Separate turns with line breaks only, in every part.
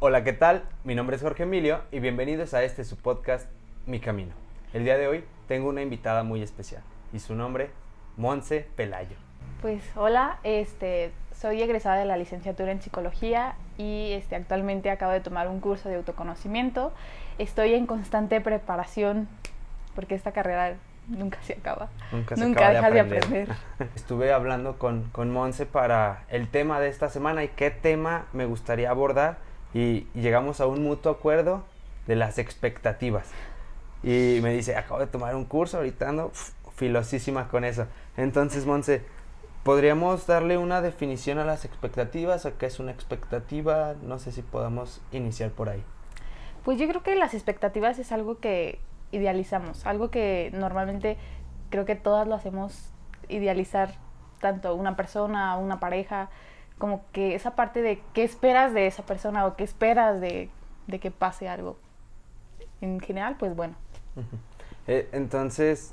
Hola, ¿qué tal? Mi nombre es Jorge Emilio y bienvenidos a este su podcast Mi Camino. El día de hoy tengo una invitada muy especial y su nombre, Monse Pelayo.
Pues hola, este, soy egresada de la licenciatura en psicología y este, actualmente acabo de tomar un curso de autoconocimiento. Estoy en constante preparación porque esta carrera nunca se acaba.
Nunca se
Nunca
acaba
dejas de
de
aprender.
Estuve hablando con, con Monse para el tema de esta semana y qué tema me gustaría abordar y, llegamos a un mutuo acuerdo de las expectativas. Y me dice, acabo de tomar un curso, ahorita ando filosísima con eso. Entonces, Monse, ¿podríamos darle una definición a las expectativas? ¿O qué es una expectativa? No sé si podamos iniciar por ahí.
Pues yo creo que las expectativas es algo que idealizamos, algo que normalmente creo que todas lo hacemos idealizar, tanto una persona, una pareja, como que esa parte de qué esperas de esa persona o qué esperas de, de que pase algo. En general, pues bueno.
Eh, entonces,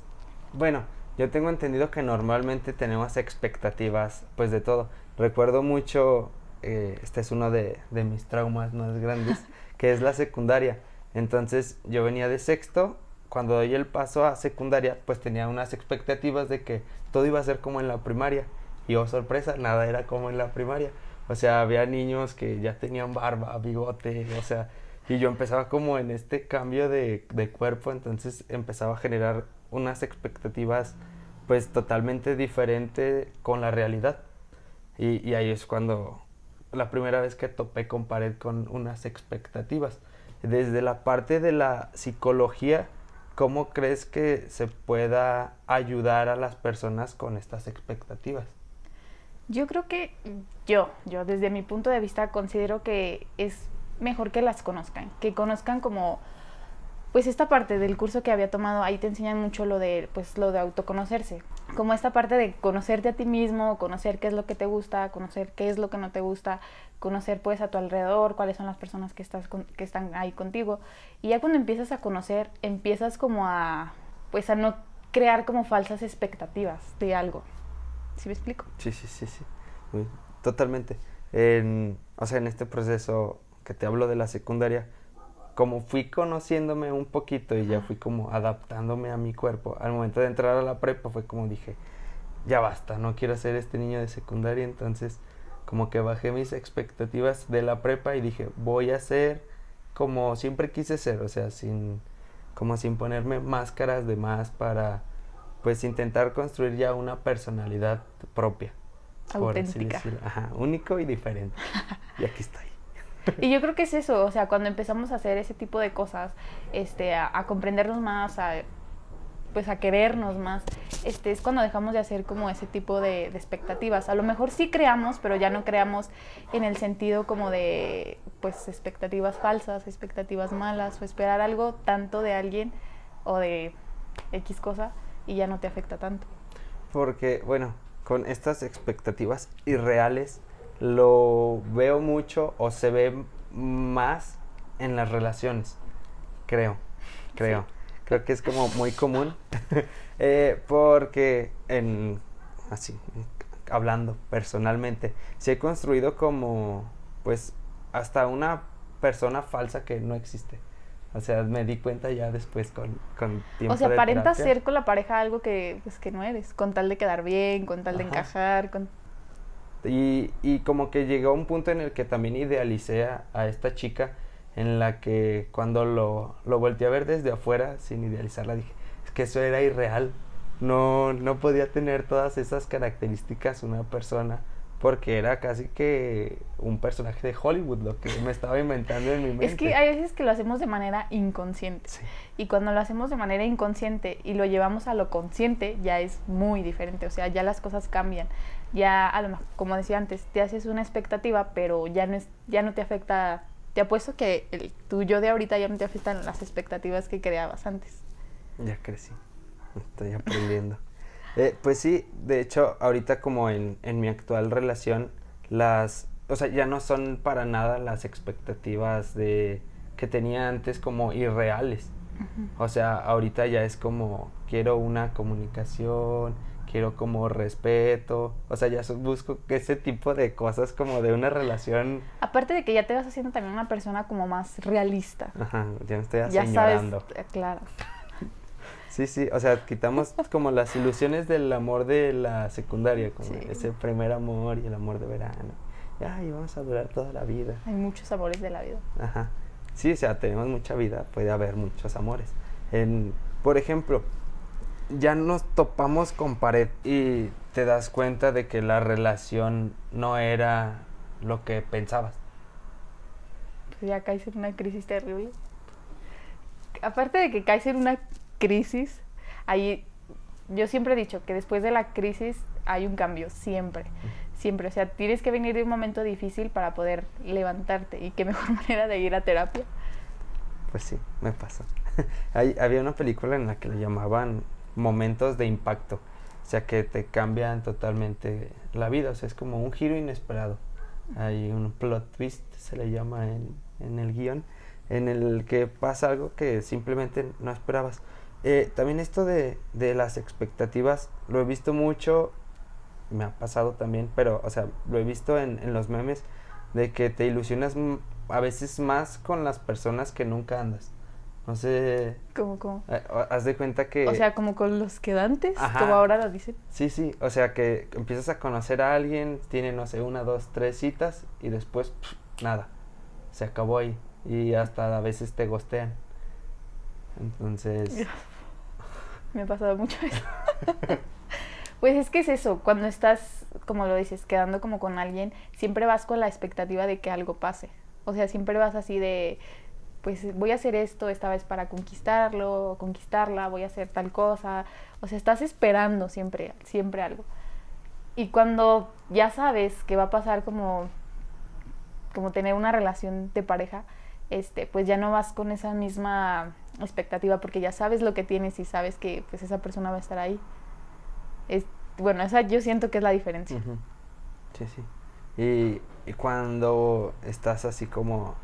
bueno, yo tengo entendido que normalmente tenemos expectativas, pues de todo. Recuerdo mucho, eh, este es uno de, de mis traumas más grandes, que es la secundaria. Entonces, yo venía de sexto, cuando doy el paso a secundaria, pues tenía unas expectativas de que todo iba a ser como en la primaria. Y oh sorpresa, nada era como en la primaria. O sea, había niños que ya tenían barba, bigote, o sea, y yo empezaba como en este cambio de, de cuerpo, entonces empezaba a generar unas expectativas pues totalmente diferentes con la realidad. Y, y ahí es cuando la primera vez que topé con pared con unas expectativas. Desde la parte de la psicología, ¿cómo crees que se pueda ayudar a las personas con estas expectativas?
Yo creo que yo, yo desde mi punto de vista considero que es mejor que las conozcan, que conozcan como pues esta parte del curso que había tomado, ahí te enseñan mucho lo de pues lo de autoconocerse, como esta parte de conocerte a ti mismo, conocer qué es lo que te gusta, conocer qué es lo que no te gusta, conocer pues a tu alrededor, cuáles son las personas que estás con- que están ahí contigo y ya cuando empiezas a conocer, empiezas como a pues a no crear como falsas expectativas de algo. ¿Sí me explico?
Sí, sí, sí, sí. Muy- totalmente. En, o sea, en este proceso que te hablo de la secundaria, como fui conociéndome un poquito y ya fui como adaptándome a mi cuerpo, al momento de entrar a la prepa fue como dije, ya basta, no quiero ser este niño de secundaria, entonces como que bajé mis expectativas de la prepa y dije, voy a ser como siempre quise ser, o sea, sin como sin ponerme máscaras de más para pues intentar construir ya una personalidad propia. por así
Auténtica.
decirlo. Ajá, único y diferente. Y aquí estoy.
Y yo creo que es eso, o sea, cuando empezamos a hacer ese tipo de cosas, este, a, a comprendernos más, a, pues a querernos más, este, es cuando dejamos de hacer como ese tipo de, de expectativas. A lo mejor sí creamos, pero ya no creamos en el sentido como de, pues, expectativas falsas, expectativas malas, o esperar algo tanto de alguien o de X cosa y ya no te afecta tanto.
Porque, bueno, con estas expectativas irreales lo veo mucho o se ve más en las relaciones. Creo, creo. Creo que es como muy común. Eh, porque en, así, hablando personalmente, se he construido como, pues, hasta una persona falsa que no existe. O sea, me di cuenta ya después con, con tiempo
O sea,
terapia.
ser con la pareja algo que, pues, que no eres, con tal de quedar bien, con tal de encajar, con...
Y, y como que llegó un punto en el que también idealicé a, a esta chica en la que cuando lo, lo volteé a ver desde afuera, sin idealizarla, dije, es que eso era irreal. No, no podía tener todas esas características una persona porque era casi que un personaje de Hollywood lo que me estaba inventando en mi mente.
Es que hay veces que lo hacemos de manera inconsciente.
Sí.
Y cuando lo hacemos de manera inconsciente y lo llevamos a lo consciente, ya es muy diferente. O sea, ya las cosas cambian. Ya, a lo mejor, como decía antes, te haces una expectativa, pero ya no, es, ya no te afecta. Te apuesto que el tuyo de ahorita ya no te afectan las expectativas que creabas antes.
Ya crecí, estoy aprendiendo. Eh, pues sí, de hecho, ahorita como en, en mi actual relación, las, o sea, ya no son para nada las expectativas de que tenía antes como irreales. O sea, ahorita ya es como quiero una comunicación, quiero como respeto, o sea, ya so- busco ese tipo de cosas como de una relación,
Aparte de que ya te vas haciendo también una persona como más realista.
ajá, ya me estoy
Ya sabes, eh, claro.
Sí, sí, o sea, quitamos como las ilusiones del amor de la secundaria, como
Sí.
ese primer amor y el amor de verano. Y, Ay, vamos a durar toda la vida.
Hay muchos amores de la vida.
Ajá. Sí, o sea, tenemos mucha vida, puede haber muchos amores. En, por ejemplo, ya nos topamos con pared y te das cuenta de que la relación no era lo que pensabas.
Pues ya caes en una crisis terrible. Aparte de que caes en una crisis, ahí yo siempre he dicho que después de la crisis hay un cambio, siempre, siempre. O sea, tienes que venir de un momento difícil para poder levantarte y qué mejor manera de ir a terapia.
Pues sí, me pasó. Hay- había una película en la que le llamaban momentos de impacto. O sea, que te cambian totalmente la vida. O sea, es como un giro inesperado. Hay un plot twist, se le llama en, en el guion, en el que pasa algo que simplemente no esperabas. Eh, también esto de, de las expectativas, lo he visto mucho, me ha pasado también, pero, o sea, lo he visto en, en los memes, de que te ilusionas a veces más con las personas que nunca andas. No sé,
Como, como.
eh, haz de cuenta que...
O sea, como con los quedantes,
Ajá.
como ahora lo dicen.
Sí, sí, o sea que empiezas a conocer a alguien, tiene, no sé, una, dos, tres citas y después, nada, se acabó ahí. Y hasta a veces te gostean. Entonces,
Me ha pasado mucho eso. pues es que es eso, cuando estás, como lo dices, quedando como con alguien, siempre vas con la expectativa de que algo pase. O sea, siempre vas así de, pues voy a hacer esto esta vez para conquistarlo, conquistarla, voy a hacer tal cosa. O sea, estás esperando siempre, siempre algo. Y cuando ya sabes que va a pasar como, como tener una relación de pareja, este, pues ya no vas con esa misma expectativa porque ya sabes lo que tienes y sabes que pues esa persona va a estar ahí. Es, bueno, esa yo siento que es la diferencia.
sí, sí. Y, y cuando estás así como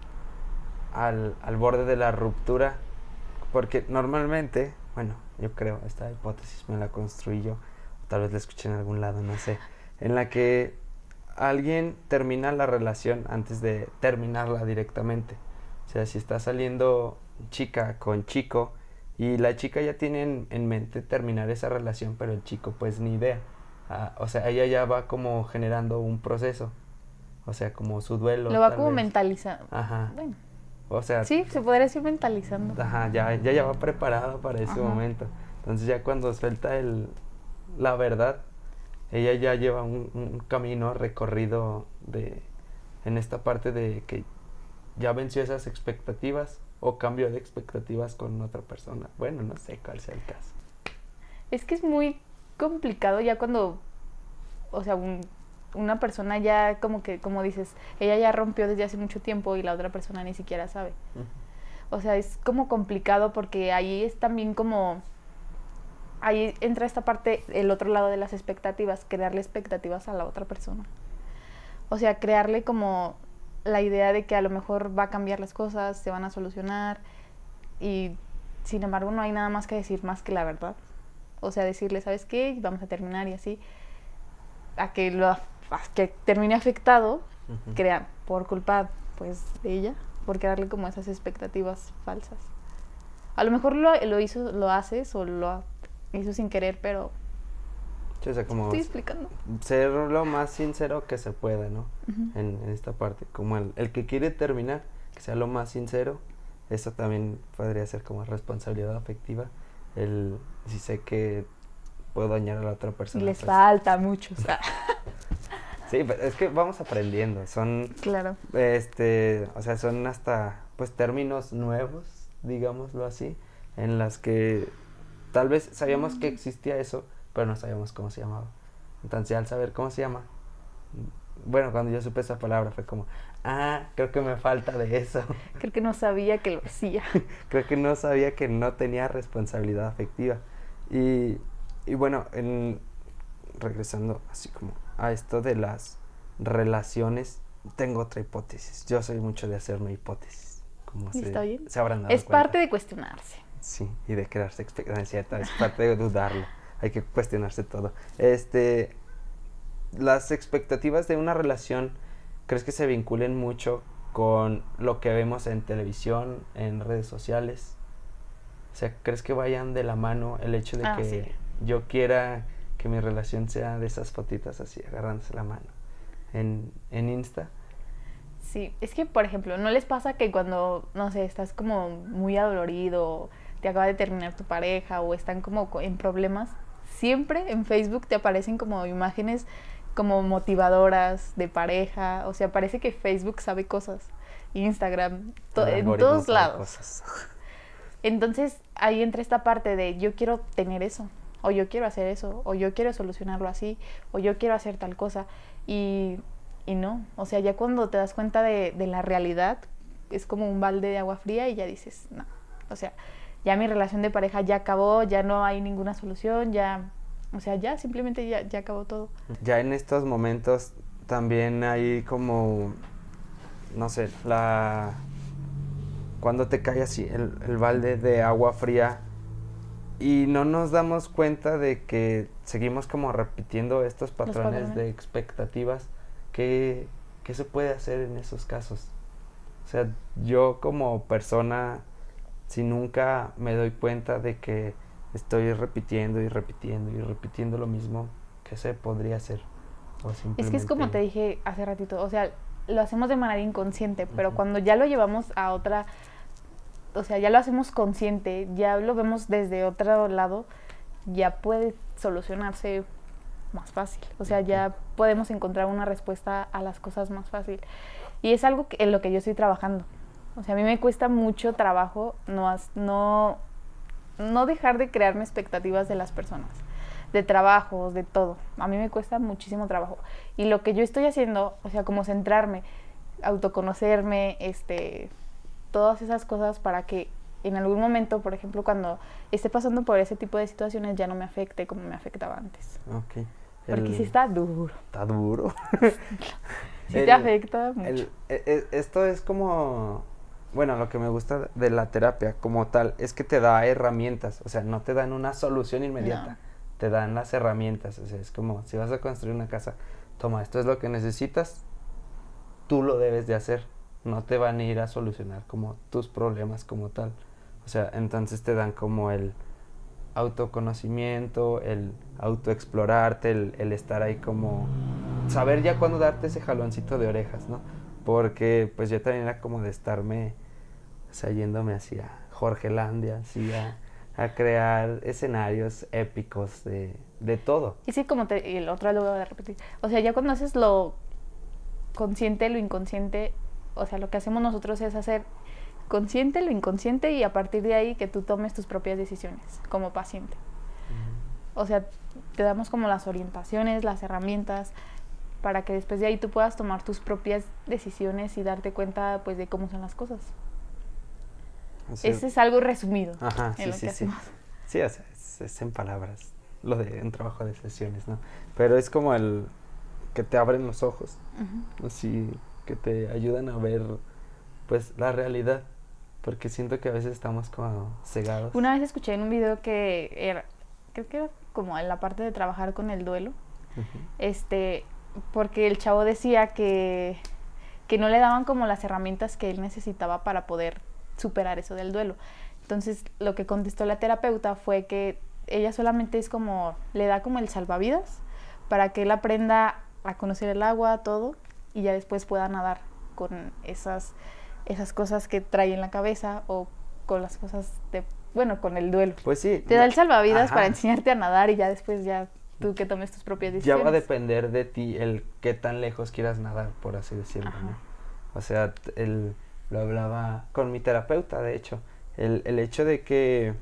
al, al borde de la ruptura, porque normalmente, bueno, yo creo, esta hipótesis me la construí yo, tal vez la escuché en algún lado, no sé, en la que alguien termina la relación antes de terminarla directamente. O sea, si está saliendo chica con chico y la chica ya tiene en, en mente terminar esa relación, pero el chico pues ni idea. Ah, o sea, ella ya va como generando un proceso. O sea, como su duelo.
Lo va como mentalizando.
Ajá.
Bueno,
O sea,
sí, se podría decir mentalizando.
Ajá, ya, ya, ya va preparado para ese
Ajá.
momento. Entonces ya cuando suelta el, la verdad, ella ya lleva un, un camino recorrido de, en esta parte de que ya venció esas expectativas o cambió de expectativas con otra persona. Bueno, no sé cuál sea el caso.
Es que es muy complicado ya cuando, o sea, un- una persona ya como que, como dices, ella ya rompió desde hace mucho tiempo y la otra persona ni siquiera sabe. O sea, es como complicado porque ahí es también como, ahí entra esta parte, el otro lado de las expectativas, crearle expectativas a la otra persona. O sea, crearle como la idea de que a lo mejor va a cambiar las cosas, se van a solucionar y sin embargo no hay nada más que decir más que la verdad. O sea, decirle, ¿sabes qué? Vamos a terminar y así. A que, lo, a que termine afectado, crea, por culpa pues de ella, por crearle como esas expectativas falsas. A lo mejor lo, lo hizo, lo haces o lo hizo sin querer, pero
Sí, o sea, como
estoy explicando.
ser lo más sincero que se pueda, ¿no? En, en esta parte. Como el, el que quiere terminar, que sea lo más sincero, eso también podría ser como responsabilidad afectiva. El si sé que puedo dañar a la otra
Y
persona.
les
pues,
falta mucho. o sea,
Sí, pero es que vamos aprendiendo. Son,
claro.
este, o sea, son hasta, pues, términos nuevos, digámoslo así, en las que tal vez sabíamos que existía eso, pero no sabíamos cómo se llamaba. Entonces, al saber cómo se llama, bueno, cuando yo supe esa palabra fue como, ah, creo que me falta de eso.
Creo que no sabía que lo hacía.
creo que no sabía que no tenía responsabilidad afectiva. Y, y bueno, en, regresando así como a esto de las relaciones, tengo otra hipótesis. Yo soy mucho de hacerme hipótesis. Como se,
está bien.
se habrán dado
Es
cuenta.
parte de cuestionarse.
Sí, y de crearse cierto, es parte de dudarlo. hay que cuestionarse todo. Este, las expectativas de una relación, ¿crees que se vinculen mucho con lo que vemos en televisión, en redes sociales? O sea, ¿crees que vayan de la mano el hecho de
Ah,
que
sí.
yo quiera que mi relación sea de esas fotitas así, agarrándose la mano en, en Insta?
Sí, es que, por ejemplo, ¿no les pasa que cuando, no sé, estás como muy adolorido, te acaba de terminar tu pareja o están como co- en problemas, siempre en Facebook te aparecen como imágenes como motivadoras de pareja, o sea, parece que Facebook sabe cosas, Instagram, to- en todos lados.
cosas.
Entonces ahí entra esta parte de yo quiero tener eso, o yo quiero hacer eso, o yo quiero solucionarlo así, o yo quiero hacer tal cosa. Y, y no, o sea, ya cuando te das cuenta de, de la realidad, es como un balde de agua fría y ya dices, no, o sea, ya mi relación de pareja ya acabó, ya no hay ninguna solución, ya, o sea, ya simplemente ya, ya acabó todo.
Ya en estos momentos también hay como, no sé, la... Cuando te cae así el, el balde de agua fría y no nos damos cuenta de que seguimos como repitiendo estos patrones, de
patrones.
expectativas, ¿qué, ¿qué se puede hacer en esos casos? O sea, yo como persona, si nunca me doy cuenta de que estoy repitiendo y repitiendo y repitiendo lo mismo, ¿qué se podría hacer? O
Es que es como
simplemente-
te dije hace ratito, o sea, lo hacemos de manera inconsciente, pero cuando ya lo llevamos a otra, o sea, ya lo hacemos consciente, ya lo vemos desde otro lado, ya puede solucionarse más fácil. O sea, ya podemos encontrar una respuesta a las cosas más fácil. Y es algo que- en lo que yo estoy trabajando. O sea, a mí me cuesta mucho trabajo no, no, no dejar de crearme expectativas de las personas, de trabajos, de todo. A mí me cuesta muchísimo trabajo. Y lo que yo estoy haciendo, o sea, como centrarme, autoconocerme, este, todas esas cosas para que en algún momento, por ejemplo, cuando esté pasando por ese tipo de situaciones, ya no me afecte como me afectaba antes.
Ok.
Porque sí está duro.
Está duro.
Sí
El-
te afecta mucho.
el- e- e- esto es como, bueno, lo que me gusta de la terapia como tal es que te da herramientas, o sea, no te dan una solución inmediata,
No.
te dan las herramientas, o sea, es como si vas a construir una casa, toma, esto es lo que necesitas, tú lo debes de hacer, no te van a ir a solucionar como tus problemas como tal, o sea, entonces te dan como el autoconocimiento, el autoexplorarte, el, el estar ahí como saber ya cuándo darte ese jaloncito de orejas, ¿no? Porque pues yo también era como de estarme, o sea, yéndome hacia Jorgelandia, así a, a crear escenarios épicos de, de todo.
Y sí, como te, y el otro lo voy a repetir. O sea, ya cuando haces lo consciente, lo inconsciente, o sea, lo que hacemos nosotros es hacer consciente lo inconsciente y a partir de ahí que tú tomes tus propias decisiones como paciente. O sea, te damos como las orientaciones, las herramientas para que después de ahí tú puedas tomar tus propias decisiones y darte cuenta pues de cómo son las cosas. Ese es algo resumido
Ajá, sí, sí, sí. Sí, o sea, es, es en palabras, lo de un trabajo de sesiones, ¿no? Pero es como el que te abren los ojos,
Ujú.
así que te ayudan a ver pues la realidad, porque siento que a veces estamos como cegados.
Una vez escuché en un video que era, creo que era como en la parte de trabajar con el duelo, este, porque el chavo decía que, que no le daban como las herramientas que él necesitaba para poder superar eso del duelo. Entonces, lo que contestó la terapeuta fue que ella solamente es como, le da como el salvavidas para que él aprenda a conocer el agua, todo, y ya después pueda nadar con esas, esas cosas que trae en la cabeza o con las cosas de, bueno, con el duelo.
Pues sí.
Te da el salvavidas
Ajá.
para enseñarte a nadar y ya después ya tú que tomes tus propias
Ya
decisiones.
va a depender de ti el qué tan lejos quieras nadar, por así decirlo. ¿no? O sea, el, lo hablaba con mi terapeuta, de hecho, el, el hecho de que,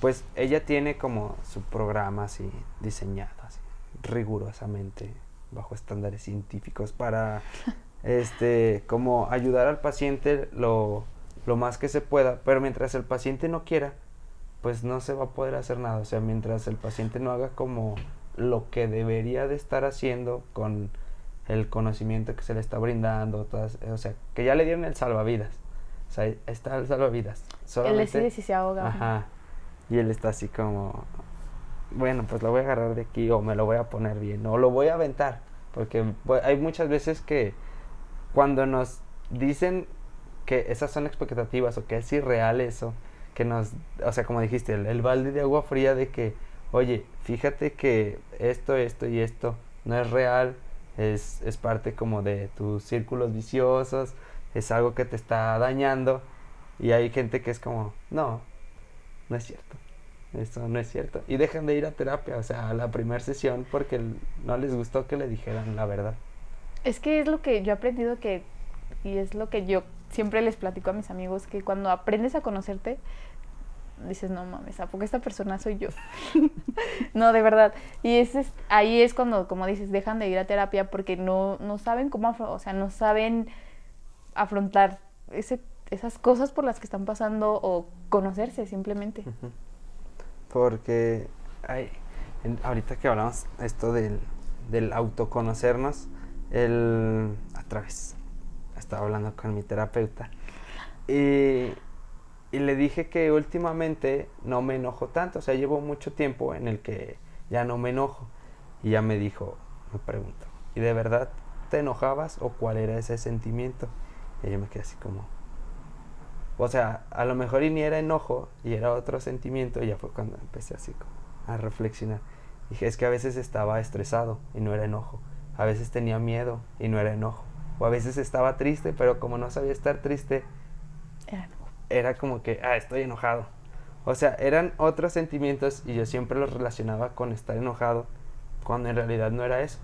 pues, ella tiene como su programa así diseñado, así, rigurosamente, bajo estándares científicos para, este, como ayudar al paciente lo, lo más que se pueda, pero mientras el paciente no quiera, pues no se va a poder hacer nada. O sea, mientras el paciente no haga como lo que debería de estar haciendo con el conocimiento que se le está brindando, todas, o sea, que ya le dieron el salvavidas. O sea, está el salvavidas.
Él decide si se ahoga.
Ajá. Y él está así como bueno, pues lo voy a agarrar de aquí o me lo voy a poner bien o lo voy a aventar. Porque pues, hay muchas veces que cuando nos dicen que esas son expectativas o que es irreal eso, que nos, o sea, como dijiste, el, balde de agua fría de que, oye, fíjate que esto, esto y esto no es real, es, es parte como de tus círculos viciosos, es algo que te está dañando y hay gente que es como, no, no es cierto. Eso no es cierto. Y dejan de ir a terapia, o sea, a la primera sesión porque no les gustó que le dijeran la verdad.
Es que es lo que yo he aprendido que, y es lo que yo siempre les platico a mis amigos, que cuando aprendes a conocerte, dices, no mames, ¿a poco esta persona soy yo? no, de verdad. Y es, ahí es cuando, como dices, dejan de ir a terapia porque no, no saben cómo, o sea, no saben afrontar ese, esas cosas por las que están pasando o conocerse simplemente.
Porque hay, ahorita que hablamos esto del, del autoconocernos, el, a través, estaba hablando con mi terapeuta y, y le dije que últimamente no me enojo tanto, o sea, llevo mucho tiempo en el que ya no me enojo. Y ya me dijo, me pregunto, ¿y de verdad te enojabas o cuál era ese sentimiento? Y yo me quedé así como, o sea, a lo mejor y ni era enojo y era otro sentimiento y ya fue cuando empecé así como a reflexionar. Dije, es que a veces estaba estresado y no era enojo. A veces tenía miedo y no era enojo. O a veces estaba triste, pero como no sabía estar triste, era, como que, ah, estoy enojado. O sea, eran otros sentimientos y yo siempre los relacionaba con estar enojado, cuando en realidad no era eso.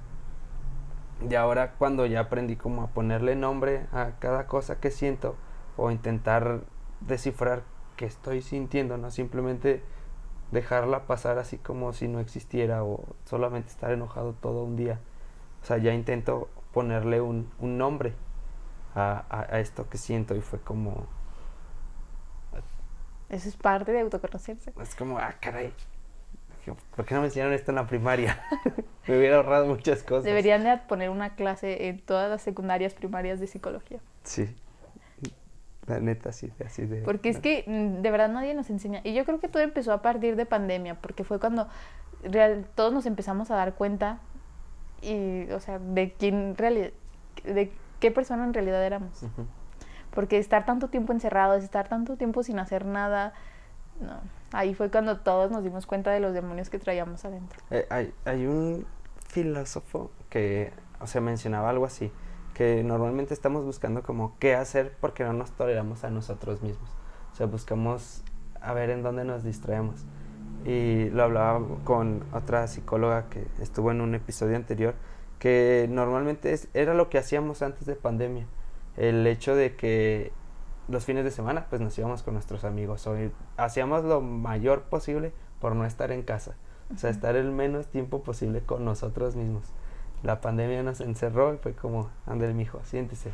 Y ahora cuando ya aprendí como a ponerle nombre a cada cosa que siento, o intentar descifrar qué estoy sintiendo, no simplemente dejarla pasar así como si no existiera o solamente estar enojado todo un día. O sea, ya intento ponerle un, un nombre a, a, esto que siento y fue como...
Eso es parte de autoconocerse.
Es como, ah, caray. ¿Por qué no me enseñaron esto en la primaria? me hubiera ahorrado muchas cosas.
Deberían de poner una clase en todas las secundarias primarias de psicología.
Sí. La neta, sí, así de...
Porque es que mm, de verdad nadie nos enseña. Y yo creo que todo empezó a partir de pandemia, porque fue cuando real, todos nos empezamos a dar cuenta y, o sea, de quién de qué persona en realidad éramos. Porque estar tanto tiempo encerrados, estar tanto tiempo sin hacer nada, no. Ahí fue cuando todos nos dimos cuenta de los demonios que traíamos adentro.
Eh, hay, un filósofo que, o sea, mencionaba algo así que normalmente estamos buscando como qué hacer porque no nos toleramos a nosotros mismos. O sea, buscamos a ver en dónde nos distraemos. Y lo hablaba con otra psicóloga que estuvo en un episodio anterior, que normalmente es, era lo que hacíamos antes de pandemia. El hecho de que los fines de semana pues nos íbamos con nuestros amigos o hacíamos lo mayor posible por no estar en casa. O sea, estar el menos tiempo posible con nosotros mismos la pandemia nos encerró y fue como, mi mijo, siéntese.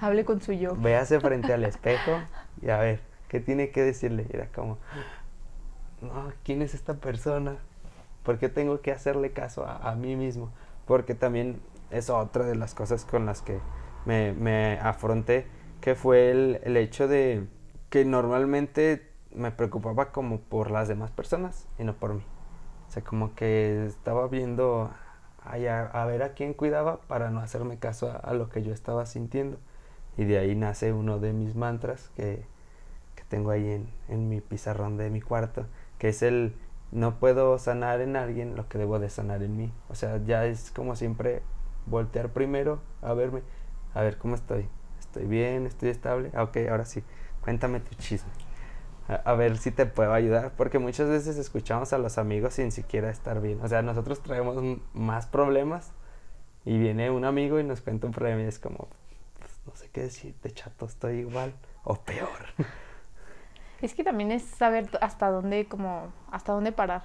Hable con su yo.
Véase frente al espejo y a ver, ¿qué tiene que decirle? era como, no, ¿quién es esta persona? ¿Por qué tengo que hacerle caso a, mí mismo? Porque también es otra de las cosas con las que me, afronté, que fue el, el hecho de que normalmente me preocupaba como por las demás personas y no por mí. O sea, como que estaba viendo a, ver a quién cuidaba para no hacerme caso a, lo que yo estaba sintiendo. Y de ahí nace uno de mis mantras que, que tengo ahí en, en, mi pizarrón de mi cuarto, que es el no puedo sanar en alguien lo que debo de sanar en mí. O sea, ya es como siempre voltear primero a verme, a ver cómo estoy. ¿Estoy bien? ¿Estoy estable? Ah, ok, ahora sí, cuéntame tu chisme a, ver si te puedo ayudar, porque muchas veces escuchamos a los amigos sin siquiera estar bien. O sea, nosotros traemos más problemas y viene un amigo y nos cuenta un problema y es como, pues, no sé qué decirte, chato, estoy igual o peor.
Es que también es saber hasta dónde, como, hasta dónde parar.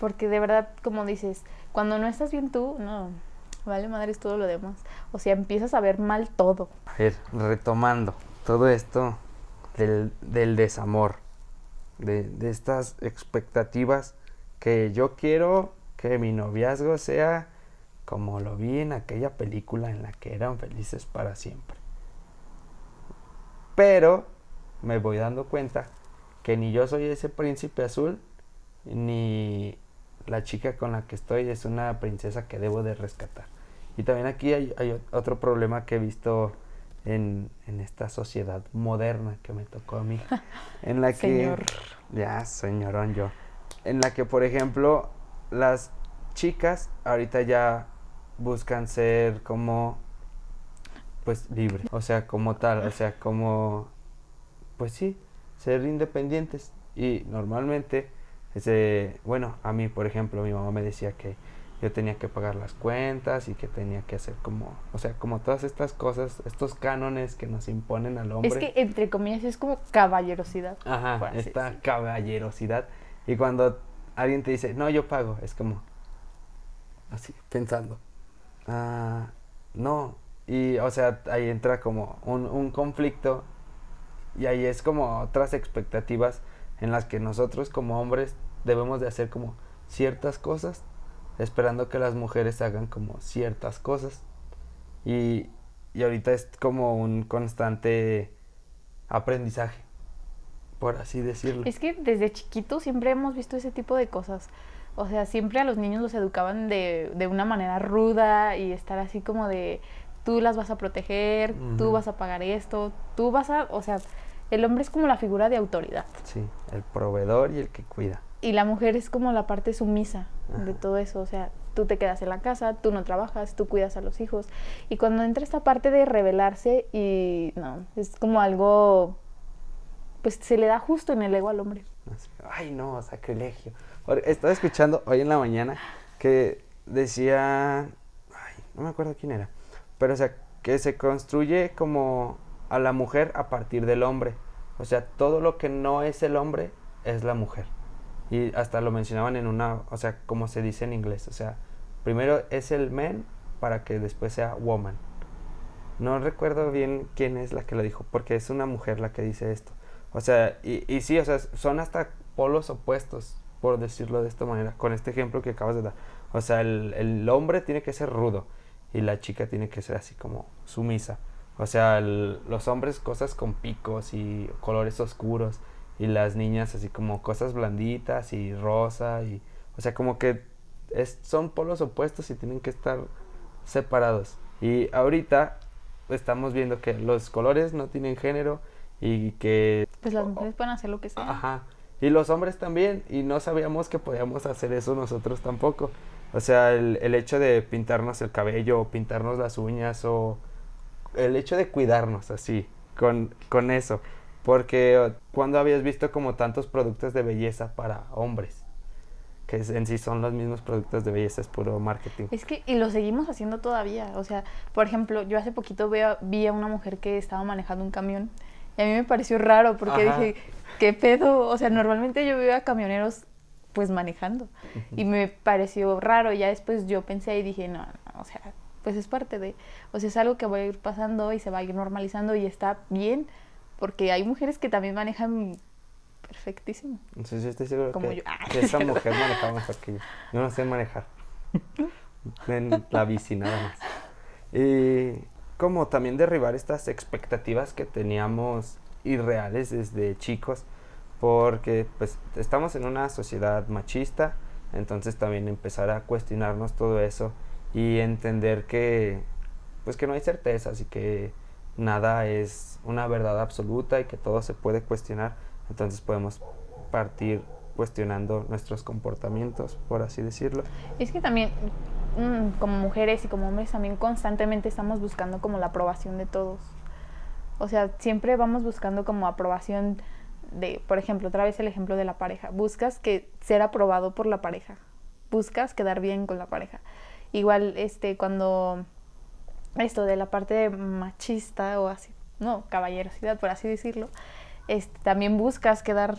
Porque de verdad, como dices, cuando no estás bien tú, no, vale madre todo lo demás. O sea, empiezas a ver mal todo.
A ver, retomando todo esto, del, del desamor, de, de, estas expectativas que yo quiero que mi noviazgo sea como lo vi en aquella película en la que eran felices para siempre. Pero me voy dando cuenta que ni yo soy ese príncipe azul, ni la chica con la que estoy es una princesa que debo de rescatar. Y también aquí hay, hay otro problema que he visto en, en, esta sociedad moderna que me tocó a mí. En la que...
Señor.
Ya, señorón yo. En la que, por ejemplo, las chicas ahorita ya buscan ser como pues libres, o sea, como tal, o sea, como pues sí, ser independientes y normalmente ese, bueno, a mí, por ejemplo, mi mamá me decía que yo tenía que pagar las cuentas y que tenía que hacer como, o sea, como todas estas cosas, estos cánones que nos imponen al hombre.
Es que entre comillas es como caballerosidad.
Ajá, esta caballerosidad. Y cuando alguien te dice, no, yo pago, es como, así, pensando. Ah, no. Y, o sea, ahí entra como un, un conflicto y ahí es como otras expectativas en las que nosotros como hombres debemos de hacer como ciertas cosas, esperando que las mujeres hagan como ciertas cosas. Y, y ahorita es como un constante aprendizaje, por así decirlo.
Es que desde chiquito siempre hemos visto ese tipo de cosas. O sea, siempre a los niños los educaban de, de una manera ruda y estar así como de tú las vas a proteger, tú vas a pagar esto, tú vas a, o sea, el hombre es como la figura de autoridad.
Sí, el proveedor y el que cuida.
Y la mujer es como la parte sumisa de todo eso, o sea, tú te quedas en la casa, tú no trabajas, tú cuidas a los hijos. Y cuando entra esta parte de rebelarse y no, es como algo, pues se le da justo en el ego al hombre.
Ay, no, sacrilegio. Estaba escuchando hoy en la mañana que decía, ay, no me acuerdo quién era, pero o sea, que se construye como a la mujer a partir del hombre. O sea, todo lo que no es el hombre es la mujer. Y hasta lo mencionaban en una, o sea, como se dice en inglés, o sea, primero es el man para que después sea woman. No recuerdo bien quién es la que lo dijo, porque es una mujer la que dice esto. O sea, y, y sí, o sea, son hasta polos opuestos, por decirlo de esta manera, con este ejemplo que acabas de dar. O sea, el, el hombre tiene que ser rudo y la chica tiene que ser así como sumisa. O sea, los hombres cosas con picos y colores oscuros y las niñas así como cosas blanditas y rosa y o sea, como que es, son polos opuestos y tienen que estar separados. Y ahorita estamos viendo que los colores no tienen género y que
pues las mujeres pueden hacer lo que sea.
Ajá. Y los hombres también y no sabíamos que podíamos hacer eso nosotros tampoco. O sea, el, el hecho de pintarnos el cabello o pintarnos las uñas o el hecho de cuidarnos así, con, con eso. Porque cuando habías visto como tantos productos de belleza para hombres, que en sí son los mismos productos de belleza, es puro marketing.
Es que, y lo seguimos haciendo todavía. O sea, por ejemplo, yo hace poquito veo, vi a una mujer que estaba manejando un camión y a mí me pareció raro porque dije, ¿qué pedo? O sea, normalmente yo veo a camioneros pues manejando y me pareció raro. Ya después yo pensé y dije, no, no, o sea, pues es parte de, o sea, es algo que va a ir pasando y se va a ir normalizando y está bien, porque hay mujeres que también manejan perfectísimo.
Entonces yo estoy seguro
Como
que,
yo. Ah,
que esa mujer manejaba mejor que yo. Yo no sé manejar. en la bici nada más. Y como también derribar estas expectativas que teníamos irreales desde chicos, porque pues estamos en una sociedad machista, entonces también empezar a cuestionarnos todo eso y entender que pues que no hay certezas y que nada es una verdad absoluta y que todo se puede cuestionar entonces podemos partir cuestionando nuestros comportamientos por así decirlo.
Es que también mm, como mujeres y como hombres también constantemente estamos buscando como la aprobación de todos. O sea siempre vamos buscando como aprobación de por ejemplo otra vez el ejemplo de la pareja. Buscas que ser aprobado por la pareja. Buscas quedar bien con la pareja Igual, este, cuando esto de la parte machista o así, no, caballerosidad, por así decirlo, este, también buscas quedar,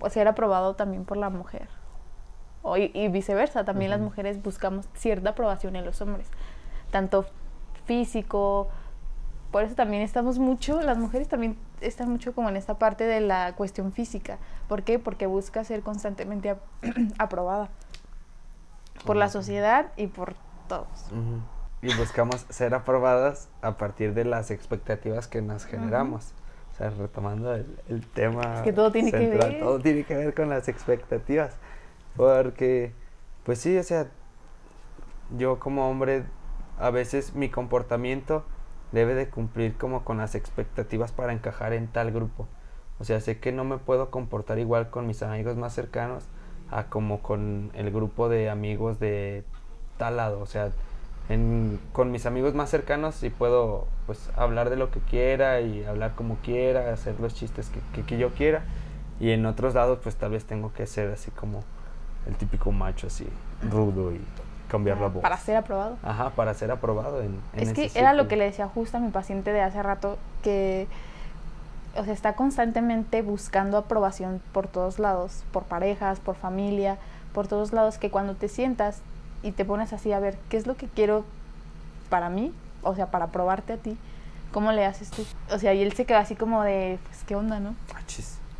o ser aprobado también por la mujer. O, y, viceversa, también las mujeres buscamos cierta aprobación en los hombres, tanto físico, por eso también estamos mucho, las mujeres también están mucho como en esta parte de la cuestión física. ¿Por qué? Porque busca ser constantemente aprobada por la sociedad y por todos.
Y buscamos ser aprobadas a partir de las expectativas que nos generamos. O sea, retomando el, tema.
Es que todo tiene que ver.
Todo tiene que ver con las expectativas. Porque, pues sí, o sea, yo como hombre, a veces mi comportamiento debe de cumplir como con las expectativas para encajar en tal grupo. O sea, sé que no me puedo comportar igual con mis amigos más cercanos a como con el grupo de amigos de tal lado. O sea, en, con mis amigos más cercanos sí puedo pues hablar de lo que quiera y hablar como quiera, hacer los chistes que, que, yo quiera. Y en otros lados pues tal vez tengo que ser así como el típico macho así, rudo y cambiar la voz.
Para ser aprobado.
Ajá, para ser aprobado. En,
es que era lo que le decía justo a mi paciente de hace rato, que o sea, está constantemente buscando aprobación por todos lados, por parejas, por familia, por todos lados, que cuando te sientas y te pones así a ver qué es lo que quiero para mí, o sea, para probarte a ti, ¿cómo le haces tú? O sea, y él se queda así como de, pues, ¿qué onda, no?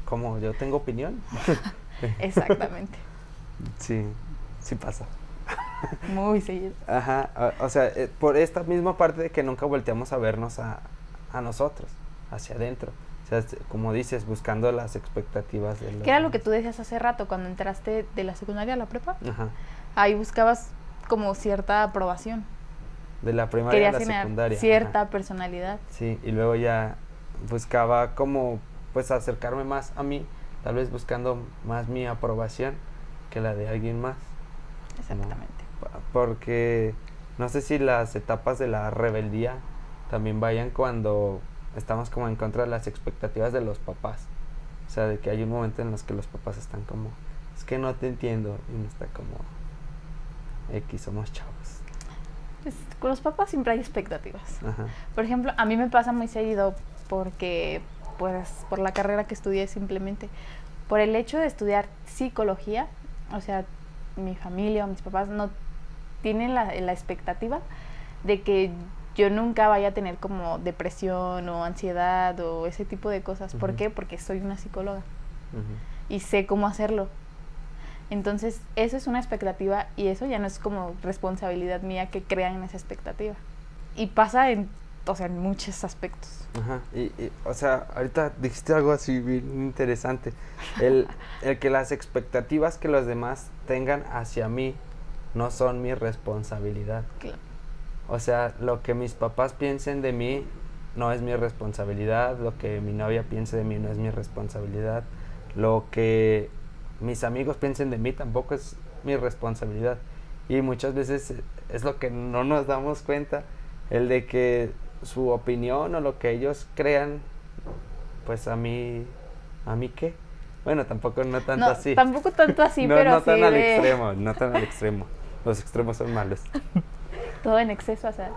¿cómo? ¿Yo tengo opinión?
Exactamente.
sí, sí pasa.
Muy seguido.
Ajá, o sea, eh, por esta misma parte de que nunca volteamos a vernos a, a nosotros, hacia adentro. O sea, como dices, buscando las expectativas de
los ¿Qué era lo que tú decías hace rato cuando entraste de la secundaria a la prepa? Ajá. Ahí buscabas como cierta aprobación.
De la primaria a la secundaria.
Cierta personalidad.
Sí, y luego ya buscaba como pues acercarme más a mí, tal vez buscando más mi aprobación que la de alguien más.
Exactamente.
Porque no sé si las etapas de la rebeldía también vayan cuando estamos como en contra de las expectativas de los papás. O sea, de que hay un momento en los que los papás están como, es que no te entiendo. Y uno está como, X, somos chavos.
Pues, con los papás siempre hay expectativas. Por ejemplo, a mí me pasa muy seguido porque, pues, por la carrera que estudié simplemente, por el hecho de estudiar psicología, o sea, mi familia o mis papás no tienen la, la expectativa de que yo nunca vaya a tener como depresión o ansiedad o ese tipo de cosas. ¿Por qué? Porque soy una psicóloga y sé cómo hacerlo. Entonces, eso es una expectativa y eso ya no es como responsabilidad mía que crean esa expectativa. Y pasa en, o sea, en muchos aspectos.
Ajá. Y, o sea, ahorita dijiste algo así bien interesante. El, el que las expectativas que los demás tengan hacia mí no son mi responsabilidad. Claro. O sea, lo que mis papás piensen de mí no es mi responsabilidad, lo que mi novia piense de mí no es mi responsabilidad, lo que mis amigos piensen de mí tampoco es mi responsabilidad. Y muchas veces es lo que no nos damos cuenta, el de que su opinión o lo que ellos crean, pues a mí, ¿a mí qué? Bueno, tampoco no tanto así.
Tampoco tanto así, pero
no tan al extremo, no tan al extremo. Los extremos son malos.
todo en exceso hace daño.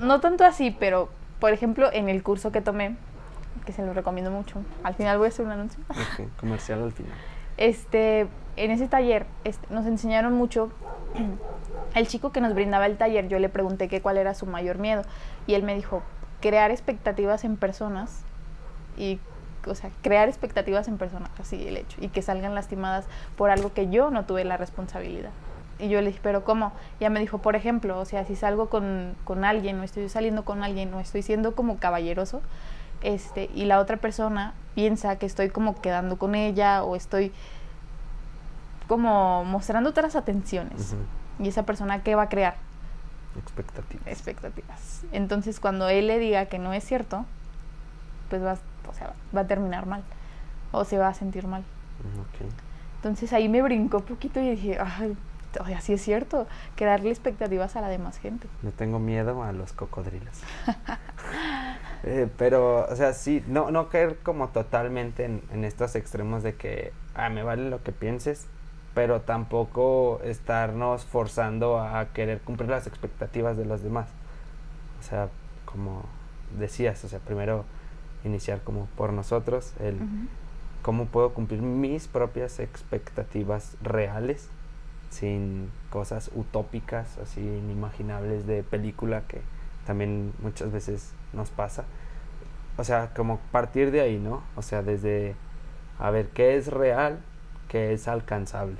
No tanto así, pero por ejemplo, en el curso que tomé, que se lo recomiendo mucho, al final voy a hacer un anuncio.
comercial al final.
Este, en ese taller este, nos enseñaron mucho. El chico que nos brindaba el taller, yo le pregunté que cuál era su mayor miedo y él me dijo crear expectativas en personas y o sea, crear expectativas en personas, así el hecho, y que salgan lastimadas por algo que yo no tuve la responsabilidad. Y yo le dije, pero ¿cómo? Ya me dijo, por ejemplo, o sea, si salgo con, con alguien o estoy saliendo con alguien o estoy siendo como caballeroso, este, y la otra persona piensa que estoy como quedando con ella o estoy como mostrando otras atenciones. Y esa persona, ¿qué va a crear?
Expectativas.
Expectativas. Entonces, cuando él le diga que no es cierto, pues va, o sea, va a terminar mal o se va a sentir mal. Entonces ahí me brincó un poquito y dije, ay, o sea, sí es cierto, que darle expectativas a la demás gente.
No tengo miedo a los cocodrilos. Eh, pero, o sea, sí, no, no caer como totalmente en, estos extremos de que, ah, me vale lo que pienses, pero tampoco estarnos forzando a querer cumplir las expectativas de los demás. O sea, como decías, o sea, primero iniciar como por nosotros, el cómo puedo cumplir mis propias expectativas reales sin cosas utópicas, así inimaginables de película que también muchas veces nos pasa. O sea, como partir de ahí, ¿no? O sea, desde a ver qué es real, qué es alcanzable.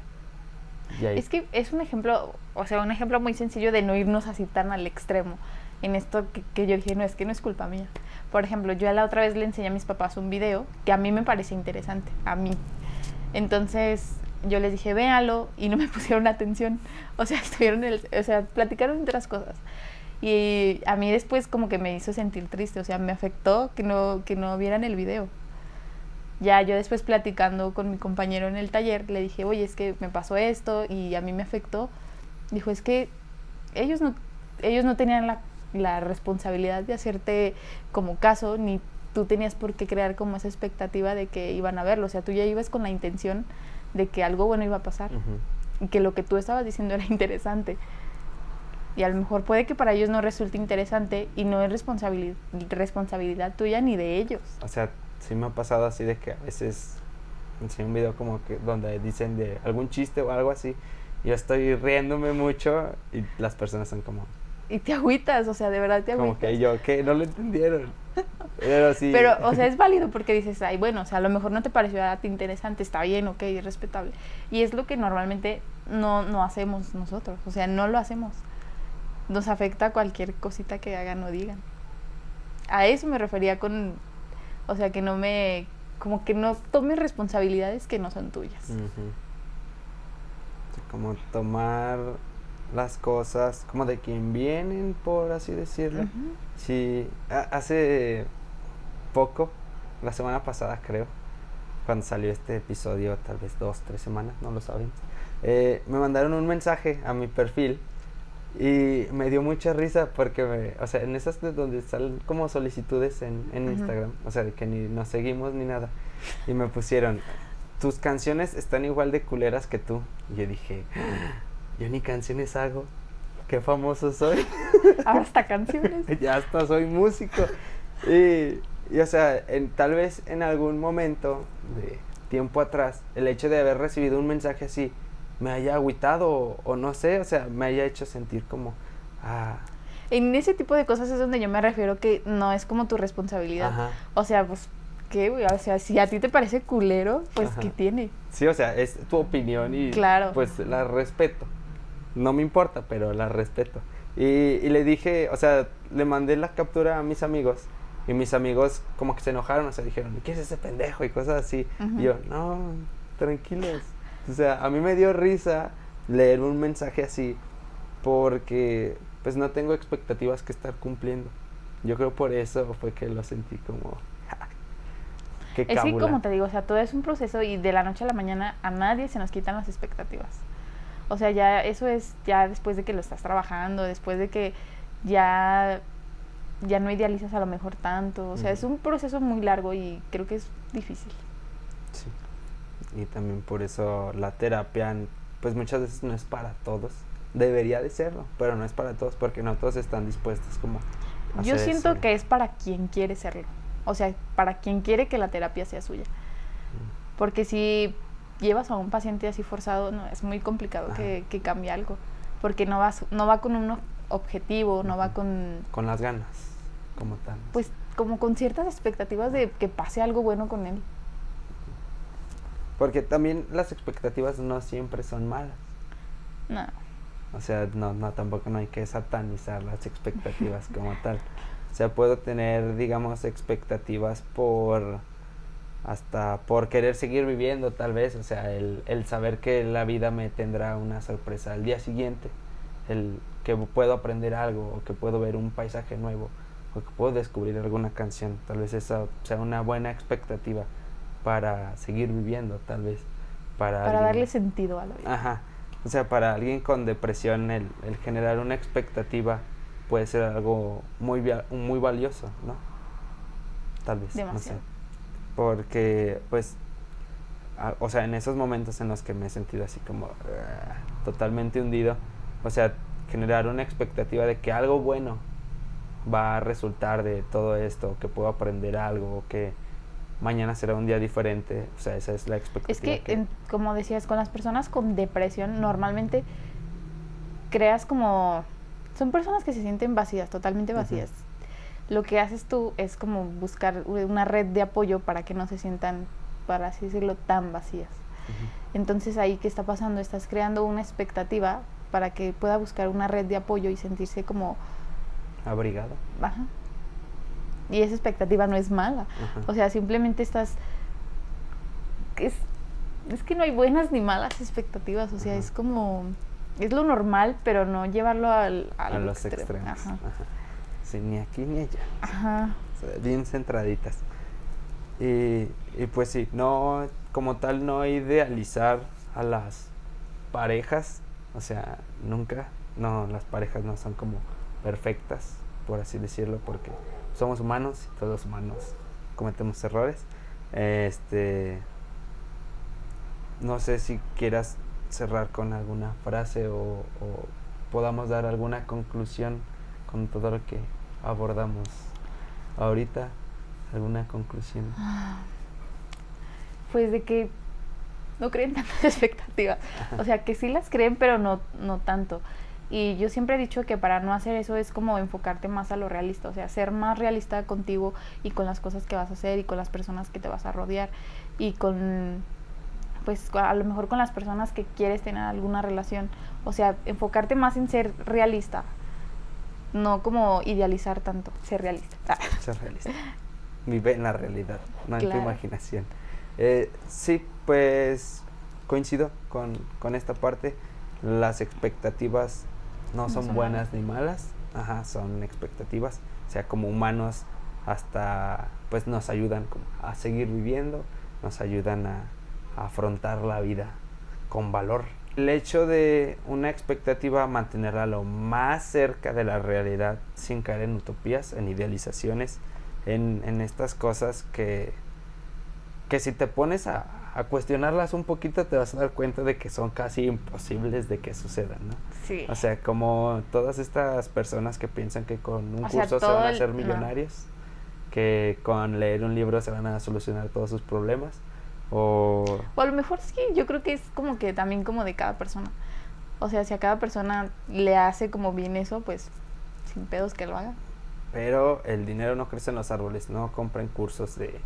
Es que es un ejemplo, o sea, un ejemplo muy sencillo de no irnos así tan al extremo. En esto que, que yo dije, no, es que no es culpa mía. Por ejemplo, yo la otra vez le enseñé a mis papás un video que a mí me parece interesante, a mí. Entonces, yo les dije, véalo, y no me pusieron atención. O sea, estuvieron, o sea, platicaron otras cosas. Y a mí después como que me hizo sentir triste, o sea, me afectó que no, que no vieran el video. Ya yo después platicando con mi compañero en el taller, le dije, oye, es que me pasó esto y a mí me afectó. Dijo, es que ellos no, ellos no tenían la, la responsabilidad de hacerte como caso, ni tú tenías por qué crear como esa expectativa de que iban a verlo. O sea, tú ya ibas con la intención de que algo bueno iba a pasar y que lo que tú estabas diciendo era interesante. Y a lo mejor puede que para ellos no resulte interesante y no es responsabilidad, responsabilidad tuya ni de ellos.
O sea, sí me ha pasado así de que a veces enseño un video como que donde dicen de algún chiste o algo así. Yo estoy riéndome mucho y las personas son como...
Y te agüitas, o sea, de verdad te agüitas.
Como que yo, ¿qué? No lo entendieron. Pero sí.
Pero, o sea, es válido porque dices, ay, bueno, o sea, a lo mejor no te pareció a ti interesante, está bien, ok, es respetable. Y es lo que normalmente no, no hacemos nosotros, o sea, no lo hacemos. Nos afecta cualquier cosita que hagan o digan. A eso me refería con, o sea, que no me, como que no tomes responsabilidades que no son tuyas.
Como tomar las cosas como de quien vienen, por así decirlo. Sí, hace poco, la semana pasada creo, cuando salió este episodio, tal vez dos, tres semanas, no lo sabemos, eh, me mandaron un mensaje a mi perfil y me dio mucha risa porque, me, o sea, en esas de donde salen como solicitudes en, en Instagram, o sea, de que ni nos seguimos ni nada, y me pusieron, tus canciones están igual de culeras que tú. Y yo dije, yo ni canciones hago. Qué famoso soy.
Hasta canciones.
ya hasta soy músico. Y, y, o sea, en, tal vez en algún momento de tiempo atrás, el hecho de haber recibido un mensaje así me haya agüitado o, no sé, o sea, me haya hecho sentir como... Ah,
en ese tipo de cosas es donde yo me refiero que no es como tu responsabilidad. O sea, pues ¿qué, O sea, si a ti te parece culero, pues ¿qué tiene?
Sí, o sea, es tu opinión y
claro.
pues la respeto no me importa, pero la respeto. Y, y, le dije, o sea, le mandé la captura a mis amigos y mis amigos como que se enojaron, o sea, dijeron, ¿qué es ese pendejo? Y cosas así. Y yo, no, tranquilos. O sea, a mí me dio risa leer un mensaje así porque pues no tengo expectativas que estar cumpliendo. Yo creo por eso fue que lo sentí como...
Qué es que como te digo, o sea, todo es un proceso y de la noche a la mañana a nadie se nos quitan las expectativas. O sea, ya eso es ya después de que lo estás trabajando, después de que ya ya no idealizas a lo mejor tanto, o sea, es un proceso muy largo y creo que es difícil.
Sí. Y también por eso la terapia pues muchas veces no es para todos. Debería de serlo, pero no es para todos porque no todos están dispuestos como
Yo siento que es para quien quiere serlo. O sea, para quien quiere que la terapia sea suya. Porque si llevas a un paciente así forzado, no, es muy complicado que, que, cambie algo, porque no, vas, no va con un objetivo, no va con...
Con las ganas, como tal.
Pues como con ciertas expectativas de que pase algo bueno con él.
Porque también las expectativas no siempre son malas.
No.
O sea, no, no, tampoco no hay que satanizar las expectativas como tal. O sea, puedo tener, digamos, expectativas por hasta por querer seguir viviendo tal vez, o sea, el, el, saber que la vida me tendrá una sorpresa al día siguiente, el que puedo aprender algo o que puedo ver un paisaje nuevo o que puedo descubrir alguna canción, tal vez esa sea una buena expectativa para seguir viviendo, tal vez. Para,
para darle sentido a la vida.
Ajá. O sea, para alguien con depresión el, el generar una expectativa puede ser algo muy, muy valioso, ¿no? Tal vez.
Demasiado.
No sé porque pues o sea en esos momentos en los que me he sentido así como ah, totalmente hundido o sea generar una expectativa de que algo bueno va a resultar de todo esto que puedo aprender algo que mañana será un día diferente o sea esa es la expectativa
es que, como decías con las personas con depresión normalmente creas como son personas que se sienten vacías totalmente vacías lo que haces tú es como buscar una red de apoyo para que no se sientan, para así decirlo, tan vacías. Entonces ahí, ¿qué está pasando? Estás creando una expectativa para que pueda buscar una red de apoyo y sentirse como...
Abrigado.
Ajá. Y esa expectativa no es mala. O sea, simplemente estás... Es, es que no hay buenas ni malas expectativas, o sea, es como, es lo normal, pero no llevarlo al,
a los extremos. Ni aquí ni allá. Ajá. bien centraditas. Y, y pues sí, no, como tal, no idealizar a las parejas, o sea, nunca, no, las parejas no son como perfectas, por así decirlo, porque somos humanos y todos humanos cometemos errores. Este, no sé si quieras cerrar con alguna frase o, podamos dar alguna conclusión con todo lo que abordamos ahorita. ¿Alguna conclusión?
Pues de que no creen tantas expectativas. O sea, que sí las creen, pero no, no tanto. Y yo siempre he dicho que para no hacer eso es como enfocarte más a lo realista, o sea, ser más realista contigo y con las cosas que vas a hacer y con las personas que te vas a rodear y con, pues a lo mejor con las personas que quieres tener alguna relación. O sea, enfocarte más en ser realista, no como idealizar tanto, ser realista.
Ser realista. Vive en la realidad, no en tu imaginación. Eh, sí, pues coincido con, con esta parte. Las expectativas no, son, buenas ni malas, ajá, son expectativas, o sea, como humanos hasta pues nos ayudan a seguir viviendo, nos ayudan a, afrontar la vida con valor. El hecho de una expectativa mantenerla lo más cerca de la realidad sin caer en utopías, en idealizaciones, en, en estas cosas que, que si te pones a, a cuestionarlas un poquito te vas a dar cuenta de que son casi imposibles de que sucedan, ¿no? Sí. O sea, como todas estas personas que piensan que con un curso se van a hacer millonarios, que con leer un libro se van a solucionar todos sus problemas, o...
O a lo mejor sí, yo creo que es como que también como de cada persona. O sea, si a cada persona le hace como bien eso, pues sin pedos que lo haga.
Pero el dinero no crece en los árboles, no compren cursos de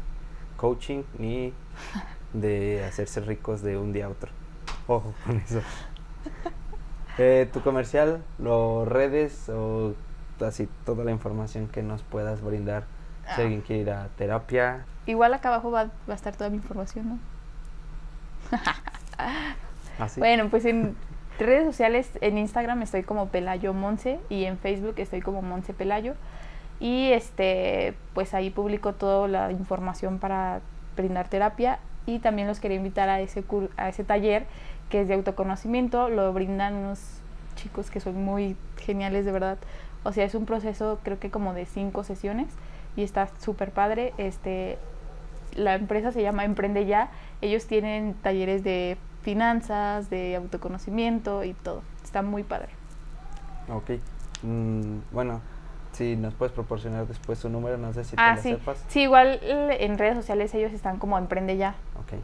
coaching ni de hacerse ricos de un día a otro. Ojo con eso. Eh, tu comercial, los redes o así toda la información que nos puedas brindar. Si ah. alguien quiere ir a terapia.
Igual acá abajo va, a estar toda mi información, ¿no? ¿Ah, bueno, pues en redes sociales, en Instagram estoy como Pelayo Monse y en Facebook estoy como Monse Pelayo. Y este, pues ahí publico toda la información para brindar terapia y también los quería invitar a ese, a ese taller que es de autoconocimiento, lo brindan unos chicos que son muy geniales de verdad. O sea, es un proceso creo que como de cinco sesiones y está súper padre. Este, la empresa se llama Emprende Ya. Ellos tienen talleres de finanzas, de autoconocimiento y todo. Está muy padre.
Ok. Mm, bueno, si nos puedes proporcionar después su número, no sé si ah, te
sí.
sepas.
Sí, igual en redes sociales ellos están como Emprende Ya.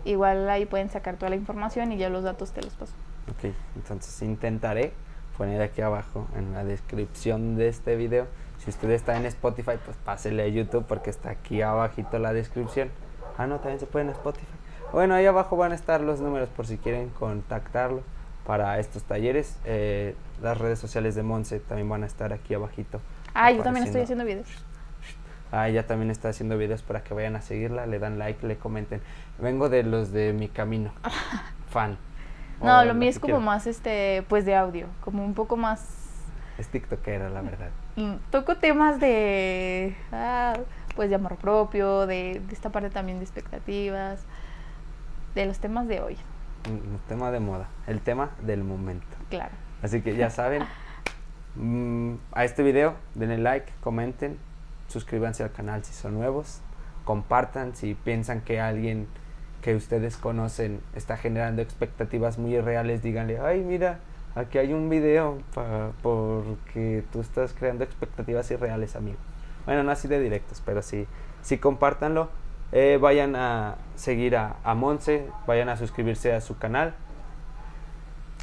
Igual ahí pueden sacar toda la información y ya los datos te los paso.
Ok, entonces intentaré poner aquí abajo en la descripción de este video. Si usted está en Spotify, pues pásele a YouTube porque está aquí abajito la descripción. Ah, no, también se puede en Spotify. Bueno, ahí abajo van a estar los números por si quieren contactarlo para estos talleres. Eh, las redes sociales de Monse también van a estar aquí abajito.
Ah, yo también estoy haciendo videos.
Ah, ella también está haciendo videos para que vayan a seguirla, le dan like, le comenten. Vengo de los de mi camino. Fan.
No, lo mío es como más este, pues de audio, como un poco más
es tiktokera, la verdad.
Mm, toco temas de ah, pues de amor propio, de, esta parte también de expectativas, de los temas de hoy.
Un, tema de moda, el tema del momento.
Claro.
Así que ya saben, mm, a este video denle like, comenten, suscríbanse al canal si son nuevos, compartan si piensan que alguien que ustedes conocen está generando expectativas muy irreales, díganle, ay mira, aquí hay un video para, porque tú estás creando expectativas irreales, amigo. Bueno, no así de directos, pero sí, sí compártanlo. Eh, vayan a seguir a, a Monse, vayan a suscribirse a su canal.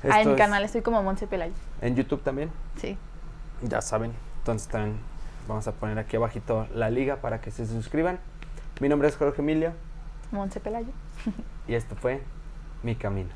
ah, en mi canal estoy como Monse Pelayo.
¿En YouTube también?
Sí.
Ya saben, entonces también vamos a poner aquí abajito la liga para que se suscriban. Mi nombre es Jorge Emilio.
Monse Pelayo.
y esto fue Mi Camino.